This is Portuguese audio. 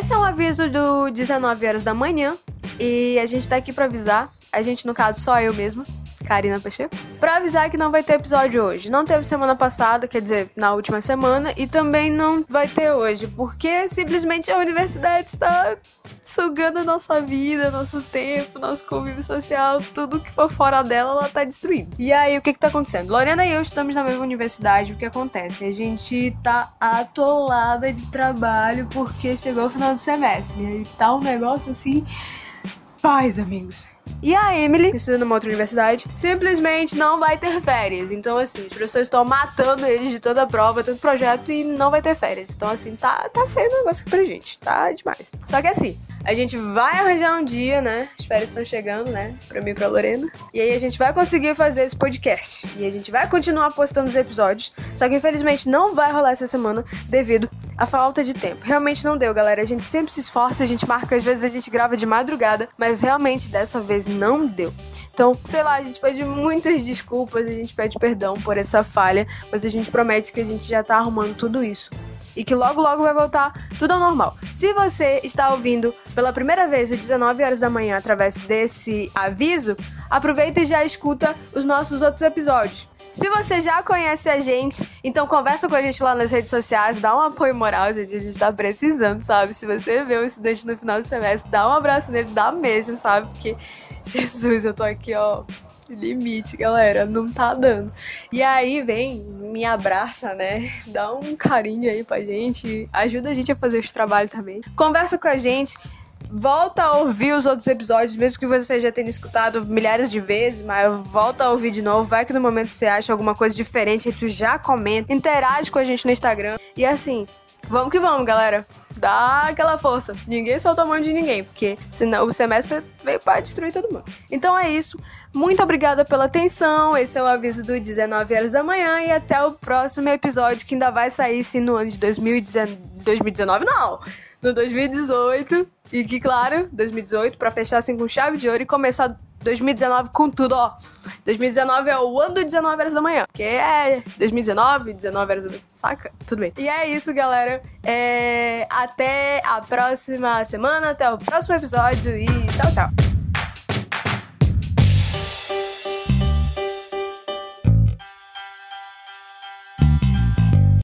Esse é um aviso do 19 horas da manhã e a gente tá aqui pra avisar. A gente, no caso, só eu mesma. Karina Pacheco, pra avisar que não vai ter episódio hoje. Não teve semana passada, quer dizer, na última semana, e também não vai ter hoje, porque simplesmente a universidade está sugando nossa vida, nosso tempo, nosso convívio social, tudo que for fora dela, ela tá destruindo. E aí, o que que tá acontecendo? Lorena e eu estamos na mesma universidade, o que acontece? A gente tá atolada de trabalho porque chegou o final do semestre, e aí tá um negócio assim. Paz, amigos. E a Emily, estudando numa outra universidade, simplesmente não vai ter férias. Então, assim, os professores estão matando eles de toda a prova, todo projeto e não vai ter férias. Então, assim, tá, tá feio o negócio aqui pra gente. Tá demais. Só que assim, a gente vai arranjar um dia, né? As férias estão chegando, né? Pra mim e pra Lorena. E aí a gente vai conseguir fazer esse podcast. E a gente vai continuar postando os episódios. Só que infelizmente não vai rolar essa semana devido à falta de tempo. Realmente não deu, galera. A gente sempre se esforça, a gente marca, às vezes a gente grava de madrugada, mas realmente dessa vez não deu. Então, sei lá, a gente pede muitas desculpas, a gente pede perdão por essa falha, mas a gente promete que a gente já tá arrumando tudo isso e que logo logo vai voltar tudo ao normal. Se você está ouvindo pela primeira vez às 19 horas da manhã através desse aviso, aproveita e já escuta os nossos outros episódios. Se você já conhece a gente, então conversa com a gente lá nas redes sociais, dá um apoio moral, gente, a gente tá precisando, sabe? Se você vê um estudante no final do semestre, dá um abraço nele, dá mesmo, sabe? Porque, Jesus, eu tô aqui, ó, limite, galera, não tá dando. E aí vem, me abraça, né? Dá um carinho aí pra gente, ajuda a gente a fazer esse trabalho também. Conversa com a gente. Volta a ouvir os outros episódios, mesmo que você já tenha escutado milhares de vezes, mas volta a ouvir de novo. Vai que no momento você acha alguma coisa diferente, tu já comenta, interage com a gente no Instagram. E assim, vamos que vamos, galera dá aquela força. Ninguém solta a mão de ninguém, porque senão o semestre veio para destruir todo mundo. Então é isso. Muito obrigada pela atenção. Esse é o aviso do 19 horas da manhã e até o próximo episódio que ainda vai sair sim no ano de 2019, 2019 não, no 2018. E que claro, 2018 para fechar assim com chave de ouro e começar 2019 com tudo, ó. 2019 é o ano do 19 horas da manhã. Que é 2019, 19 horas da manhã. Saca? Tudo bem. E é isso, galera. É... Até a próxima semana, até o próximo episódio e tchau, tchau.